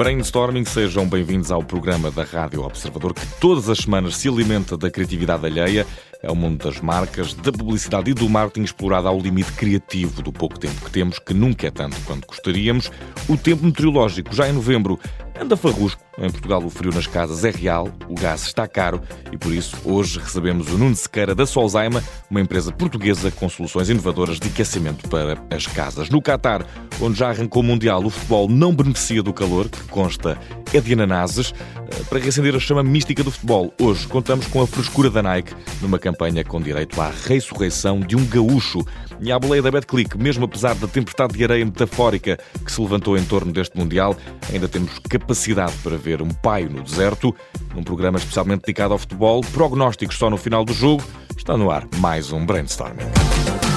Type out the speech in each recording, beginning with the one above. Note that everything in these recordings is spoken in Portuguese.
Brainstorming, sejam bem-vindos ao programa da Rádio Observador que todas as semanas se alimenta da criatividade alheia. É o mundo das marcas, da publicidade e do marketing explorado ao limite criativo do pouco tempo que temos, que nunca é tanto quanto gostaríamos. O tempo meteorológico, já em novembro, anda farrusco. Em Portugal, o frio nas casas é real, o gás está caro e por isso hoje recebemos o Nuno Sequeira da Solzaima, uma empresa portuguesa com soluções inovadoras de aquecimento para as casas. No Qatar, onde já arrancou o Mundial, o futebol não beneficia do calor, que consta é de ananases. Eh, para reacender a chama mística do futebol, hoje contamos com a frescura da Nike numa campanha com direito à ressurreição de um gaúcho. E à boleia da Betclic, mesmo apesar da tempestade de areia metafórica que se levantou em torno deste Mundial, ainda temos capacidade para ver um paio no deserto. Num programa especialmente dedicado ao futebol, prognósticos só no final do jogo. Está no ar mais um brainstorming.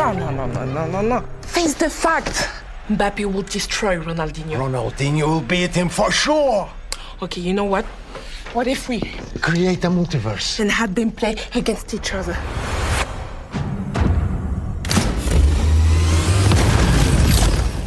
No, no, no, no, no, no, no. Face the fact. Mbappe will destroy Ronaldinho. Ronaldinho will beat him for sure. Okay, you know what? What if we Create a multiverse. and have them play against each other?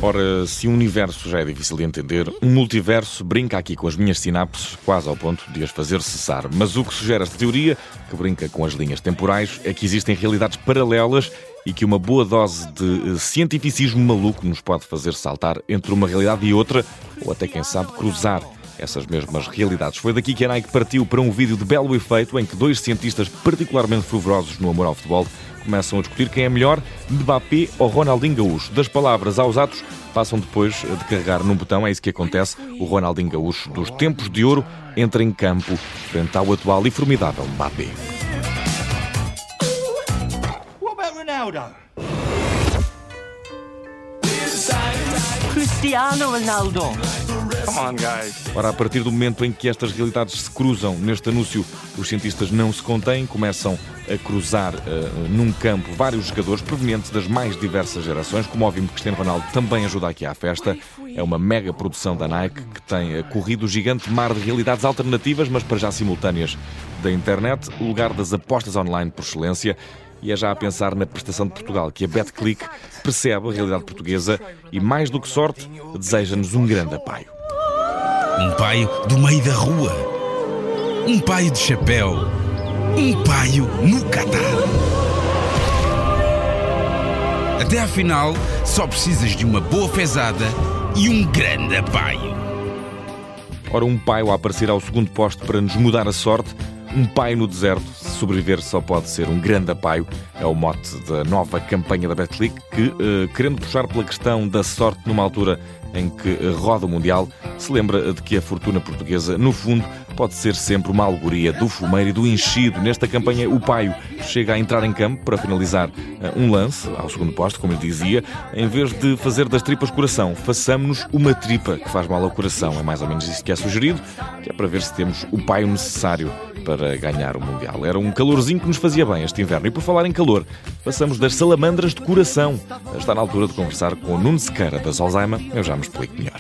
Ora, se um universo já é difícil de entender, um multiverso brinca aqui com as minhas sinapses, quase ao ponto de as fazer cessar. Mas o que sugere esta teoria, que brinca com as linhas temporais, é que existem realidades paralelas e que uma boa dose de eh, cientificismo maluco nos pode fazer saltar entre uma realidade e outra, ou até, quem sabe, cruzar essas mesmas realidades. Foi daqui que a Nike partiu para um vídeo de belo efeito em que dois cientistas particularmente fervorosos no amor ao futebol começam a discutir quem é melhor, Mbappé ou Ronaldinho Gaúcho. Das palavras aos atos, passam depois de carregar num botão, é isso que acontece. O Ronaldinho Gaúcho dos tempos de ouro entra em campo frente ao atual e formidável Mbappé. What about Ronaldo? Cristiano Ronaldo. On, guys. Ora, a partir do momento em que estas realidades se cruzam neste anúncio, os cientistas não se contêm, começam a cruzar eh, num campo vários jogadores provenientes das mais diversas gerações. Como ouvimos, Cristiano Ronaldo também ajuda aqui à festa. É uma mega produção da Nike que tem eh, corrido o gigante mar de realidades alternativas, mas para já simultâneas da internet, o lugar das apostas online por excelência. E é já a pensar na prestação de Portugal que a BetClick percebe a realidade portuguesa e, mais do que sorte, deseja-nos um grande apaio. Um paio do meio da rua. Um paio de chapéu. Um paio no Catar. Até à final, só precisas de uma boa fezada e um grande apaio. Ora, um paio a aparecer ao segundo posto para nos mudar a sorte. Um paio no deserto, se sobreviver só pode ser um grande apaio. É o mote da nova campanha da Betclic que, eh, querendo puxar pela questão da sorte numa altura em que eh, roda o Mundial, se lembra de que a fortuna portuguesa, no fundo, pode ser sempre uma alegoria do fumeiro e do enchido. Nesta campanha, o paio chega a entrar em campo para finalizar eh, um lance, ao segundo posto, como eu dizia. Em vez de fazer das tripas coração, façamos-nos uma tripa que faz mal ao coração. É mais ou menos isso que é sugerido, que é para ver se temos o paio necessário para ganhar o Mundial. Era um calorzinho que nos fazia bem este inverno. E por falar em calor, passamos das salamandras de coração. Está na altura de conversar com o Nuno Sequeira das Alzheimer. Eu já me explico melhor.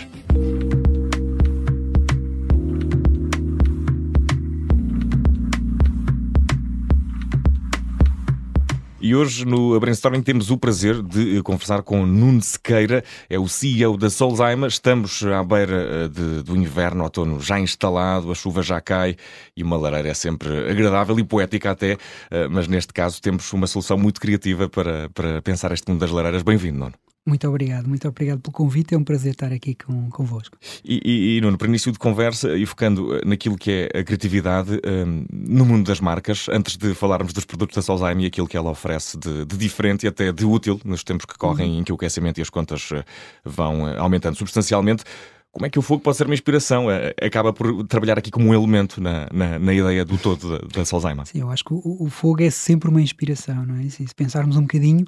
E hoje no Brainstorming temos o prazer de eh, conversar com Nuno Sequeira, é o CEO da Solzaima. Estamos à beira eh, de- do inverno, outono já instalado, a chuva já cai e uma lareira é sempre agradável e poética até, eh, mas neste caso temos uma solução muito criativa para, para pensar este mundo das lareiras. Bem-vindo, Nuno. Muito obrigado, muito obrigado pelo convite. É um prazer estar aqui com, convosco. E, e, e, Nuno, para início de conversa e focando eh, naquilo que é a criatividade eh, no mundo das marcas, antes de falarmos dos produtos da Solheim e aquilo que ela oferece de, de diferente e até de útil nos tempos que correm em que o aquecimento e as contas eh, vão eh, aumentando substancialmente, como é que o fogo pode ser uma inspiração? Acaba por trabalhar aqui como um elemento na, na, na ideia do todo da, da Solheim. Sim, eu acho que o, o fogo é sempre uma inspiração, não é? Se, pensarmos um bocadinho,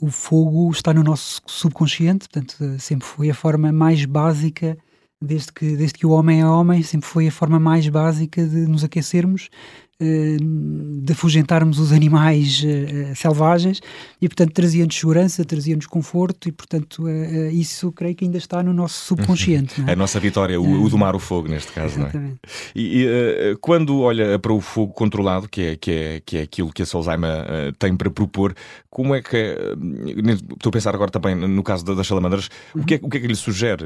o fogo está no nosso subconsciente, portanto, eh, sempre foi a forma mais básica, desde que, desde que o homem é homem, sempre foi a forma mais básica de nos aquecermos. De afugentarmos os animais selvagens e, portanto, trazia-nos segurança, trazia-nos conforto e, portanto, isso creio que ainda está no nosso subconsciente. É? A nossa vitória, o, o domar o fogo, neste caso, Exatamente. não é? E, e quando olha para o fogo controlado, que é, que é, que é aquilo que a Solzheimer tem para propor, como é que. Estou a pensar agora também no caso das salamandras, uhum. o, que é, o que é que lhe sugere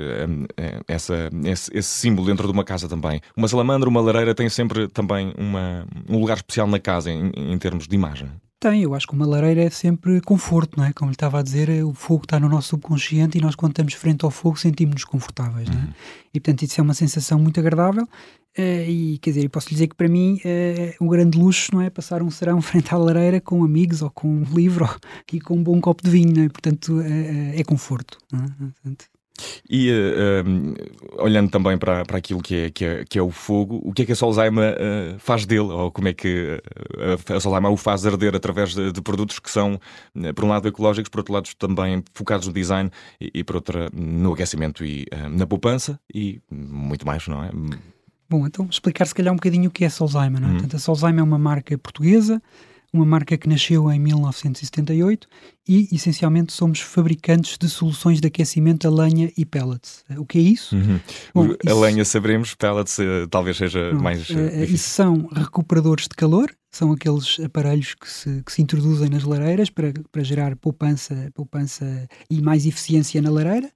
essa, esse, esse símbolo dentro de uma casa também? Uma salamandra, uma lareira tem sempre também uma, um lugar especial na casa em, em termos de imagem. Tem, eu acho que uma lareira é sempre conforto, não é? Como lhe estava a dizer, o fogo está no nosso subconsciente e nós, quando estamos frente ao fogo, sentimos-nos confortáveis, uhum. não é? E, portanto, isso é uma sensação muito agradável. Uh, e, quer dizer, posso lhe dizer que para mim uh, um grande luxo não é passar um serão frente à lareira com amigos ou com um livro e com um bom copo de vinho, não é? Portanto, uh, é conforto. Não é? Portanto, e uh, um, olhando também para, para aquilo que é, que, é, que é o fogo, o que é que a Solzaima uh, faz dele? Ou como é que uh, a Solzaima o faz arder através de, de, produtos que são, por um lado, ecológicos, por outro lado, também focados no design e, e por outra, no aquecimento e na poupança e muito mais, não é? Bom, então explicar se calhar um bocadinho o que é a Solzaima, não é? Uhum. Portanto, a Solzaima é uma marca portuguesa uma marca que nasceu em 1978 e, essencialmente, somos fabricantes de soluções de aquecimento a lenha e pellets. O que é isso? Uhum. Bom, a isso... lenha saberemos, pellets uh, talvez seja Não, mais. Uh, isso são recuperadores de calor, são aqueles aparelhos que se, que se introduzem nas lareiras para, para gerar poupança, poupança e mais eficiência na lareira.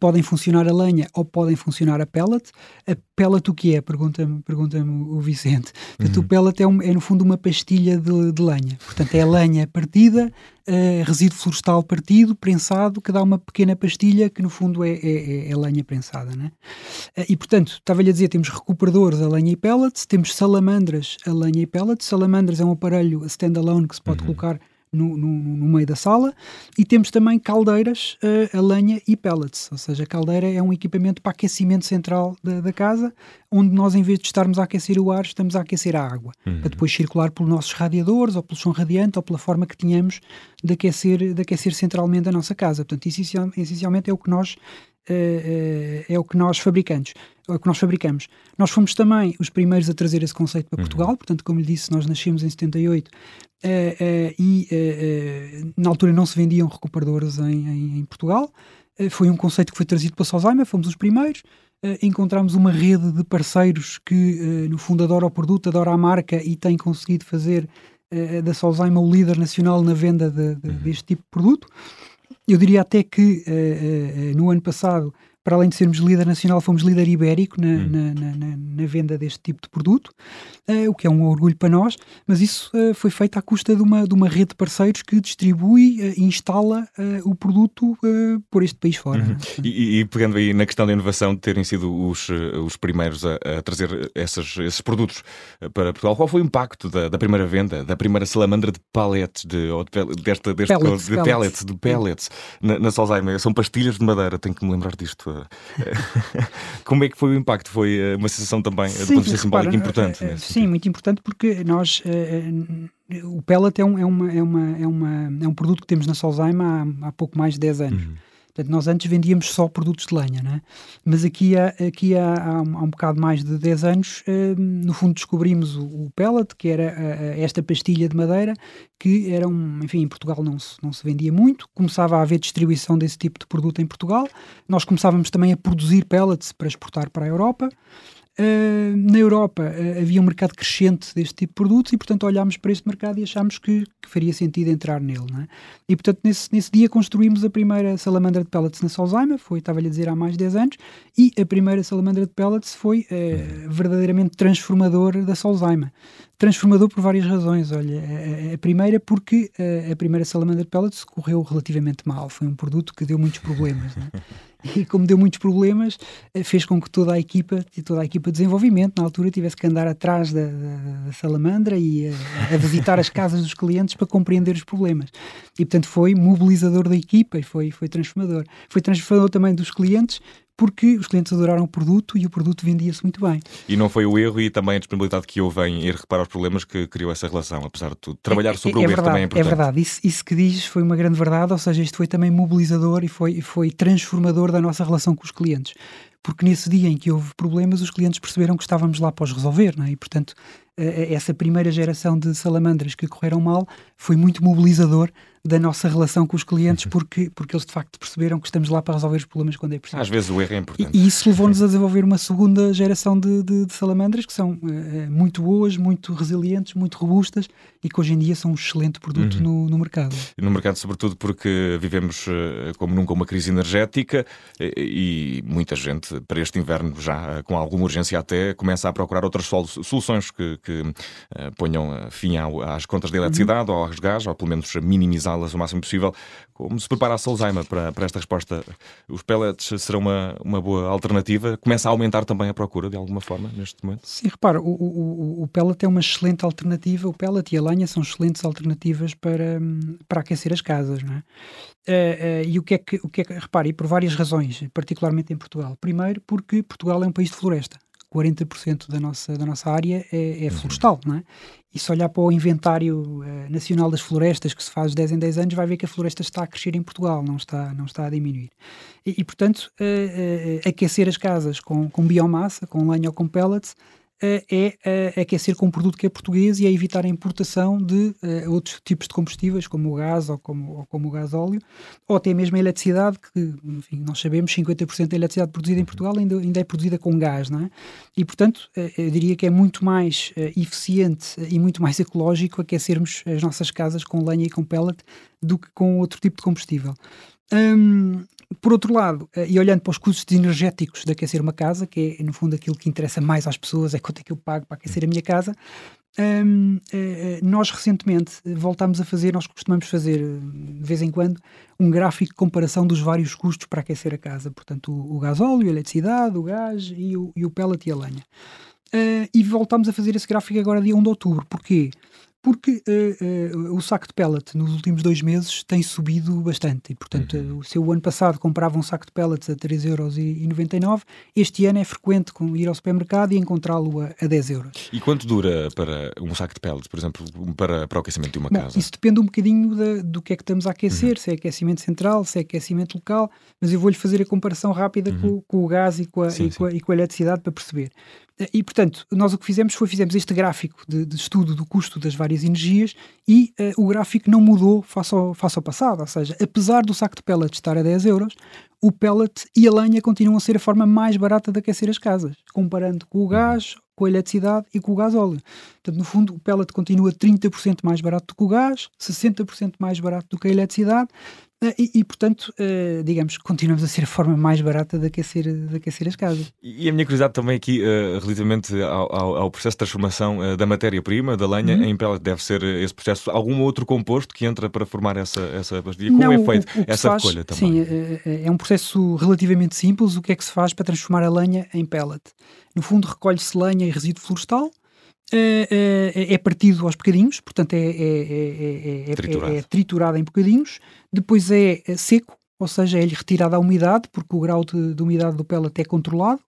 Podem funcionar a lenha ou podem funcionar a pellet. A pellet o que é? Pergunta-me pergunta o Vicente. Portanto, uhum. o pellet é, um, é, no fundo uma pastilha de, de lenha. Portanto, é lenha partida uh, resíduo florestal partido, prensado, que dá uma pequena pastilha que no fundo é, é, é, é lenha prensada. Né? Uh, e portanto, estava-lhe a dizer, temos recuperadores a lenha e pellets, temos salamandras a lenha e pellets. Salamandras é um aparelho standalone que se pode uhum. colocar no, no, no, meio da sala e temos também caldeiras uh, a lenha e pellets, ou seja, a caldeira é um equipamento para aquecimento central da, da, casa, onde nós em vez de estarmos a aquecer o ar, estamos a aquecer a água, uhum. para depois circular pelos nossos radiadores ou pelo chão radiante ou pela forma que tenhamos de aquecer, de aquecer centralmente a nossa casa. Portanto, essencialmente é o que nós é o que nós fabricamos. É o que nós fabricamos. Nós fomos também os primeiros a trazer esse conceito para uhum. Portugal, portanto, como lhe disse, nós nascemos em 78 uh, e na altura não se vendiam recuperadores em, em, em Portugal. foi um conceito que foi trazido para Alzheimer, fomos os primeiros. encontramos uma rede de parceiros que, no fundo, adora o produto, adora a marca e tem conseguido fazer da Solzaima o líder nacional na venda de, de, uhum. deste tipo de produto. Eu diria até que uh, uh, no ano passado para além de sermos líder nacional, fomos líder ibérico na, hum. na, na, na, venda deste tipo de produto, uh, o que é um orgulho para nós, mas isso uh, foi feito à custa de uma, de uma rede de parceiros que distribui e uh, instala o produto por este país fora. Uhum. E, e, pegando aí na questão da inovação, de terem sido os, os primeiros a, a trazer essas, esses produtos para Portugal, qual foi o impacto da, da primeira venda, da primeira salamandra de paletes, de, ou de, desta, deste, pellets, de pellets, pellets de pellets, na, na Solzheimer? São pastilhas de madeira, tenho que me lembrar disto. Como é que foi o impacto? Foi eh, uma sensação também, sim, do ponto de vista simbólico, importante? Uh, sim, sentido. muito importante, porque nós. O pellet é, um, é, uma, é, uma, é, uma, é um produto que temos na Solzaima há, há pouco mais de 10 anos. Uhum. Portanto, nós antes vendíamos só produtos de lenha, né? mas aqui, há, aqui há, há, um, há um bocado mais de 10 anos, uh, no fundo descobrimos o, o pellet, que era uh, esta pastilha de madeira, que era um, enfim, em Portugal não se, não se vendia muito, começava a haver distribuição desse tipo de produto em Portugal, nós começávamos também a produzir pellets para exportar para a Europa, Uh, na Europa uh, havia um mercado crescente deste tipo de produtos e, portanto, olhámos para este mercado e achámos que, que faria sentido entrar nele. É? E, portanto, nesse, nesse dia construímos a primeira salamandra de pellets na Solzheimer, foi, estava-lhe a dizer, há mais de 10 anos, e a primeira salamandra de pellets foi uh, verdadeiramente transformador da Solzheimer. Transformador por várias razões. Olha, a, a primeira porque a primeira salamandra de pellets correu relativamente mal. Foi um produto que deu muitos problemas. É? e como deu muitos problemas, eh, fez com que toda a equipa, toda a equipa de desenvolvimento, na altura, tivesse que andar atrás da, da, da salamandra e a, a, visitar as casas dos clientes para compreender os problemas. E, portanto, foi mobilizador da equipa e foi, foi transformador. Foi transformador também dos clientes, porque os clientes adoraram o produto e o produto vendia-se muito bem. E não foi o erro e também a disponibilidade que houve em ir reparar os problemas que criou essa relação, apesar de tudo. Trabalhar é, sobre é, o é erro verdade, também é importante. É verdade, isso, isso que dizes foi uma grande verdade, ou seja, isto foi também mobilizador e foi, foi transformador da nossa relação com os clientes porque nesse dia em que houve problemas, os clientes perceberam que estávamos lá para os resolver, não é? e portanto, essa primeira geração de salamandras que correram mal foi muito mobilizador da nossa relação com os clientes, uhum. porque, porque eles de facto perceberam que estamos lá para resolver os problemas quando é preciso. Às vezes o erro é importante. E, e isso levou-nos a desenvolver uma segunda geração de, de, de salamandras que são uh, muito boas, muito resilientes, muito robustas e que hoje em dia são um excelente produto uhum. no, no mercado. No mercado, sobretudo porque vivemos como nunca uma crise energética e, muita gente, para este inverno já, com alguma urgência até, começa a procurar outras soluções que, que ponham fim ao, às contas de eletricidade uhum. ou aos gás, ou pelo menos minimizar las o máximo possível. Como se prepara a Solzheimer para, para esta resposta? Os pellets serão uma, uma boa alternativa? Começa a aumentar também a procura de alguma forma neste momento? Sim, repara, o, o, o pellet é uma excelente alternativa. O pellet e a lenha são excelentes alternativas para, para aquecer as casas, não é? Uh, uh, e o que é que, o que é que, repare, por várias razões, particularmente em Portugal. Primeiro, porque Portugal é um país de floresta. 40% da nossa, da nossa área é, é uhum. florestal, não é? E se olhar para o inventário uh, nacional das florestas que se faz de 10 em 10 anos, vai ver que a floresta está a crescer em Portugal, não está, não está a diminuir. E, e portanto, uh, uh, aquecer as casas com, com biomassa, com lenha ou com pellets, é aquecer com um produto que é português e é evitar a importação de uh, outros tipos de combustíveis, como o gás ou como, ou como o gás óleo, ou até mesmo a eletricidade, que, enfim, nós sabemos, 50% da eletricidade produzida em Portugal ainda, ainda é produzida com gás, não é? E, portanto, uh, eu diria que é muito mais uh, eficiente e muito mais ecológico aquecermos as nossas casas com lenha e com pellet do que com outro tipo de combustível. Um, por outro lado, eh, e olhando para os custos energéticos de aquecer uma casa, que é no fundo aquilo que interessa mais às pessoas, é quanto é que eu pago para aquecer a minha casa, um, uh, nós recentemente voltámos a fazer, nós costumamos fazer de vez em quando, um gráfico de comparação dos vários custos para aquecer a casa. Portanto, o, o gasóleo, a eletricidade, o gás e o, e o pellet e a lenha. Uh, e voltámos a fazer esse gráfico agora dia 1 de outubro. Porquê? Porque uh, uh, o saco de pellet nos últimos dois meses tem subido bastante. E, portanto, uhum. se o ano passado comprava um saco de pellets a 3,99€, este ano é frequente ir ao supermercado e encontrá-lo a, a 10 euros. E quanto dura para um saco de pellets, por exemplo, para, para o aquecimento de uma Bom, casa? Isso depende um bocadinho da, do que é que estamos a aquecer, uhum. se é aquecimento central, se é aquecimento local, mas eu vou-lhe fazer a comparação rápida uhum. com, com, o gás e com, a, sim, e, com a, e com a eletricidade para perceber. E, portanto, nós o que fizemos foi fizemos este gráfico de, de estudo do custo das várias energias e uh, o gráfico não mudou face ao, face ao passado. Ou seja, apesar do saco de pellets estar a 10 euros, o pellet e a lenha continuam a ser a forma mais barata de aquecer as casas, comparando com o gás, com a eletricidade e com o gás óleo. Portanto, no fundo, o pellet continua 30% mais barato do que o gás, 60% mais barato do que a eletricidade, e, e, portanto, uh, digamos, continuamos a ser a forma mais barata de aquecer, de aquecer as casas. E a minha curiosidade também aqui, uh, relativamente ao, ao, ao, processo de transformação uh, da matéria-prima, da lenha, uhum. em pellet, deve ser esse processo, algum outro composto que entra para formar essa, essa pastilha? Como Não, é feito o, o essa faz, recolha também? Sim, é, é um processo relativamente simples. O que é que se faz para transformar a lenha em pellet? No fundo, recolhe-se lenha e resíduo florestal, é, é, é, partido aos bocadinhos, portanto é, é, triturado. é, triturado em bocadinhos, depois é seco, ou seja, é-lhe retirada a umidade, porque o grau de, de umidade do pellet é controlado,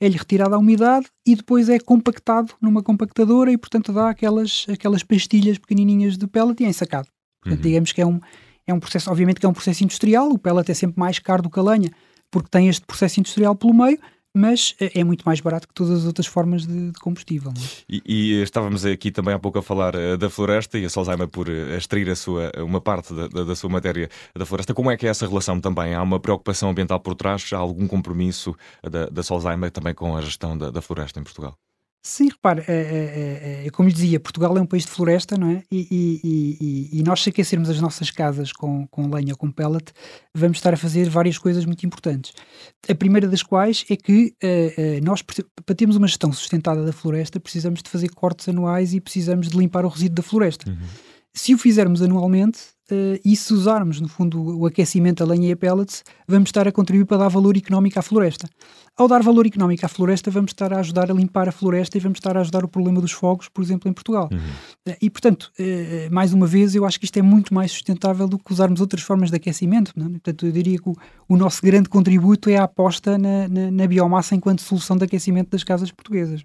é-lhe retirada a umidade e depois é compactado numa compactadora e, portanto, dá aquelas, aquelas pastilhas pequenininhas de pellet e é ensacado. Portanto, uhum. digamos que é um, é um processo, obviamente que é um processo industrial, o pellet é sempre mais caro do que a lenha, porque tem este processo industrial pelo meio, mas é, é muito mais barato que todas as outras formas de, de combustível. É? E, e, estávamos aqui também há pouco a falar uh, da floresta e a Solzheimer por uh, extrair a sua, uma parte da, da, da, sua matéria da floresta. Como é que é essa relação também? Há uma preocupação ambiental por trás? Há algum compromisso da, da Solzheimer também com a gestão da, da floresta em Portugal? Sim, repare, é, é, é, como lhe dizia, Portugal é um país de floresta, não é? E, e, e, e nós, se aquecermos as nossas casas com, com lenha ou com pellet, vamos estar a fazer várias coisas muito importantes. A primeira das quais é que uh, uh, nós, para termos uma gestão sustentada da floresta, precisamos de fazer cortes anuais e precisamos de limpar o resíduo da floresta. Uhum. Se o fizermos anualmente, Uh, e se usarmos, no fundo, o aquecimento a lenha e a pellets, vamos estar a contribuir para dar valor económico à floresta. Ao dar valor económico à floresta, vamos estar a ajudar a limpar a floresta e vamos estar a ajudar o problema dos fogos, por exemplo, em Portugal. Uhum. Uh, e, portanto, uh, mais uma vez, eu acho que isto é muito mais sustentável do que usarmos outras formas de aquecimento. Não? É? Portanto, eu diria que o, o, nosso grande contributo é a aposta na, na, na biomassa enquanto solução de aquecimento das casas portuguesas.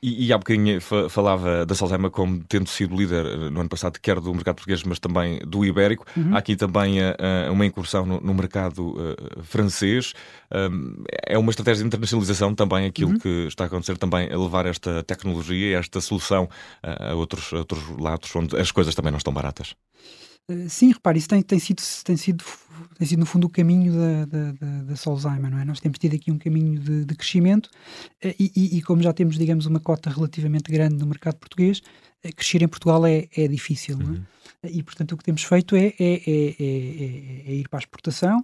E, e há bocadinho falava da Salzema como tendo sido líder eh, no ano passado, quer do mercado português, mas também do ibérico. Uhum. Há aqui também uh, uma incursão no, no mercado uh, francês. Um, é uma estratégia de internacionalização também aquilo uhum. que está a acontecer, também a levar esta tecnologia, esta solução uh, a outros, a outros lados onde as coisas também não estão baratas. Sim, repare, isso tem, tem, sido, tem, sido, tem sido no fundo o caminho da, da, da, da Solzheimer, não é? Nós temos tido aqui um caminho de, de crescimento e, e, e, como já temos, digamos, uma cota relativamente grande no mercado português, crescer em Portugal é, é difícil, não é? E, portanto, o que temos feito é, é, é, é ir para a exportação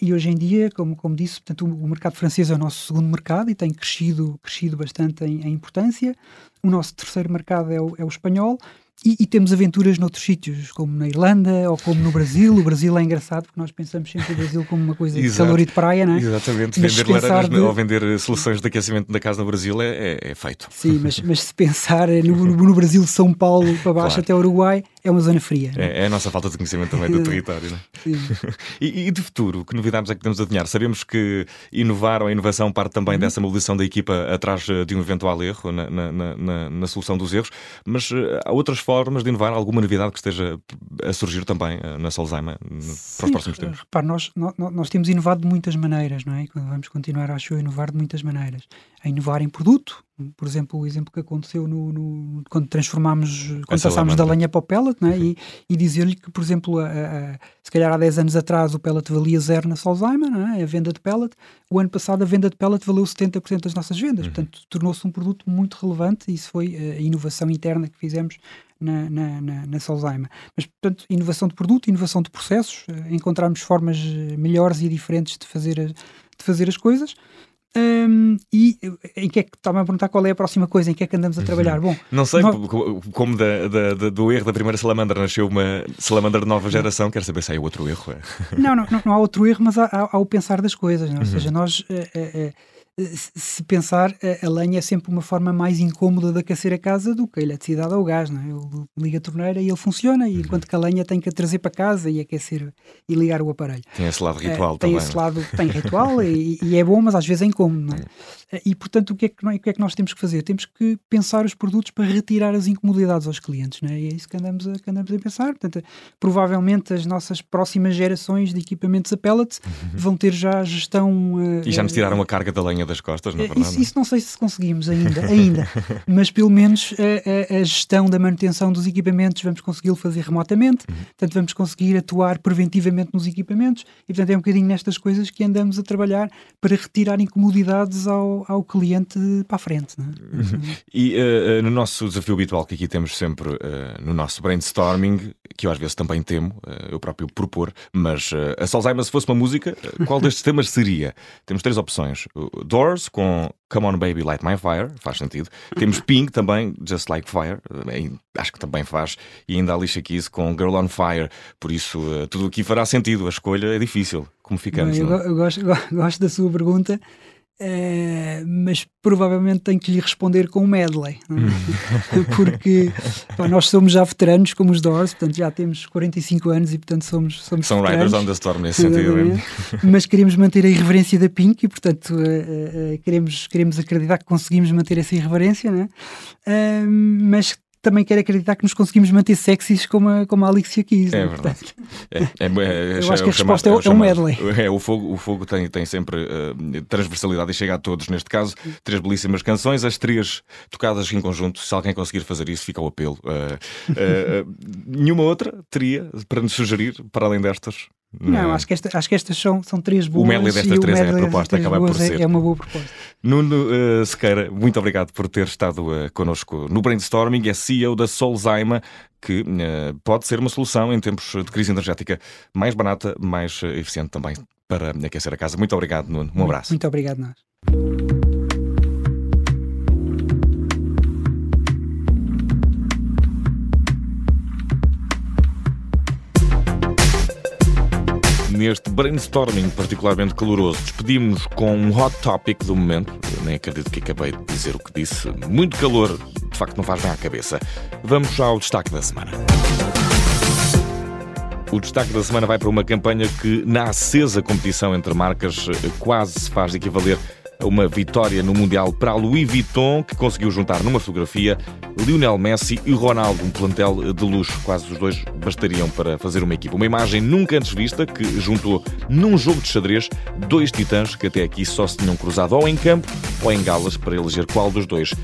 e hoje em dia, como, como disse, portanto, o, o, mercado francês é o nosso segundo mercado e tem crescido, crescido bastante em, em importância. O nosso terceiro mercado é o, é o espanhol e, e, temos aventuras noutros sítios, como na Irlanda ou como no Brasil. O Brasil é engraçado porque nós pensamos sempre o Brasil como uma coisa de calor e de praia, não é? Exatamente, mas vender laranjas de... ou vender soluções de aquecimento da casa no Brasil é, é, é feito. Sim, mas, mas se pensar no, no Brasil, São Paulo para baixo claro. até o Uruguai, é uma zona fria. É? é, a nossa falta de conhecimento também do território. É? e, e de futuro, que novidades é que temos a adivinhar? Sabemos que inovar ou a inovação parte também uhum. dessa mobilização da equipa atrás de um eventual erro na, na, na, na solução dos erros, mas eh, há outras formas de inovar, alguma novidade que esteja a surgir também eh, na Solzheimer para os próximos tempos? Repare, nós, nós, nós, temos inovado de muitas maneiras, não é? Vamos continuar, acho eu, a inovar de muitas maneiras. A inovar em produto, por exemplo, o exemplo que aconteceu no, no quando transformámos, quando Essa passámos da lenha para o pellet, né? e, e dizer-lhe que, por exemplo, a, a, se calhar há 10 anos atrás o pellet valia zero na Solzheimer, é? a venda de pellet, o ano passado a venda de pellet valeu 70% das nossas vendas, uhum. portanto tornou-se um produto muito relevante e isso foi a inovação interna que fizemos na, na, na, na Solzheimer. Mas, portanto, inovação de produto, inovação de processos, eh, encontrarmos formas eh, melhores e diferentes de fazer, de fazer as coisas. Um, e em que é que estava a perguntar qual é a próxima coisa, em que é que andamos a trabalhar? Uhum. Bom, não sei, nós... como da, da, da, do erro da primeira salamandra nasceu uma salamandra de nova geração, quero saber se há outro erro. Não, não, não, não há outro erro, mas há, há, há o pensar das coisas, não? É? ou uhum. seja, nós. É, é, se pensar, a lenha é sempre uma forma mais incómoda de aquecer a casa do que a eletricidade ou o gás. Não é? Eu ligo a torneira e ele funciona, e uhum. enquanto que a lenha tem que a trazer para casa e aquecer e ligar o aparelho. Tem esse lado ritual é, também. Tem esse lado, tem ritual e, e, é bom, mas às vezes é incómodo. Não é? é? E portanto, o que, é que, o que é que nós temos que fazer? Temos que pensar os produtos para retirar as incomodidades aos clientes, não é? E é isso que andamos a, que andamos a pensar. Portanto, provavelmente as nossas próximas gerações de equipamentos a pellets uhum. vão ter já gestão. Uh, e já nos tiraram uh, a carga da lenha das costas, não é verdade? Isso, isso não sei se conseguimos ainda, ainda. mas pelo menos a, a, a, gestão da manutenção dos equipamentos vamos conseguir fazer remotamente, uhum. portanto vamos conseguir atuar preventivamente nos equipamentos e portanto é um bocadinho nestas coisas que andamos a trabalhar para retirar incomodidades ao, ao cliente para a frente. É? Uhum. E uh, no nosso desafio habitual que aqui temos sempre uh, no nosso brainstorming, que eu às vezes também temo, uh, eu próprio propor, mas a Solzheimer se fosse uma música, qual destes temas seria? Temos três opções. Doors com Come On Baby Light My Fire, faz sentido. Temos Pink também, Just Like Fire, acho que também faz. E ainda a Alicia Keys com Girl On Fire. Por isso, tudo aqui fará sentido. A escolha é difícil. Como ficamos? Bem, eu, eu gosto, gosto da sua pergunta. Uh, mas provavelmente tenho que lhe responder com um medley, é? porque pá, nós somos já veteranos como os Doors, portanto já temos 45 anos e portanto somos, somos São veteranos, Riders on the Storm nesse sentido. mas queremos manter a irreverência da Pink e portanto uh, uh, queremos, queremos acreditar que conseguimos manter essa irreverência, né? mas também quero acreditar que nos conseguimos manter sexys como a, como a Alicia Keys. É, verdade. É, é, é, eu acho que a resposta é, é um medley. É, o fogo, o fogo tem, tem sempre uh, transversalidade e chega a todos. Neste caso, três belíssimas canções, as três tocadas em conjunto. Se alguém conseguir fazer isso, fica o apelo. Uh, uh, nenhuma outra teria para nos sugerir, para além destas? Não, acho que, esta, acho que estas são, são três boas. O medley destas três é a proposta, acaba por ser. É uma boa proposta. Nuno uh, Sequeira, muito obrigado por ter estado uh, connosco no Brainstorming. É CEO da Solzaima, que uh, pode ser uma solução em tempos de crise energética mais barata, mais eficiente também para aquecer a casa. Muito obrigado, Nuno. Um abraço. Muito, muito obrigado, nós. Neste brainstorming particularmente caloroso. Despedimos-nos com um hot topic do momento. Eu nem acredito que acabei de dizer o que disse. Muito calor, de facto, não faz bem à cabeça. Vamos ao destaque da semana. O destaque da semana vai para uma campanha que, na acesa competição entre marcas, quase se faz equivaler uma vitória no Mundial para a Louis Vuitton, que conseguiu juntar numa fotografia Lionel Messi e Ronaldo, um plantel de luxo. Quase os dois bastariam para fazer uma equipa. Uma imagem nunca antes vista que juntou num jogo de xadrez dois titãs que até aqui só se tinham cruzado ou em campo ou em galas para eleger qual dos dois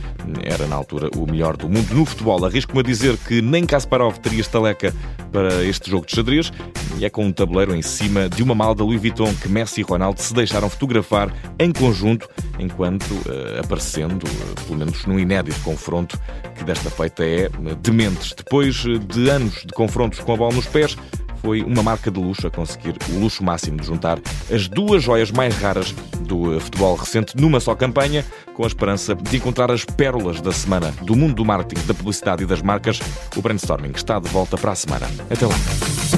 era na altura o melhor do mundo no futebol. Arrisco-me a dizer que nem Kasparov teria estaleca para este jogo de xadrez e é com um tabuleiro em cima de uma malda Louis Vuitton que Messi e Ronaldo se deixaram fotografar em conjunto, enquanto uh, aparecendo, uh, pelo menos num inédito confronto, que desta feita é uh, dementes. Depois de anos de confrontos com a bola nos pés, foi uma marca de luxo a conseguir o luxo máximo de juntar as duas joias mais raras do futebol recente numa só campanha, com a esperança de encontrar as pérolas da semana do mundo do marketing, da publicidade e das marcas. O brainstorming está de volta para a semana. Até lá.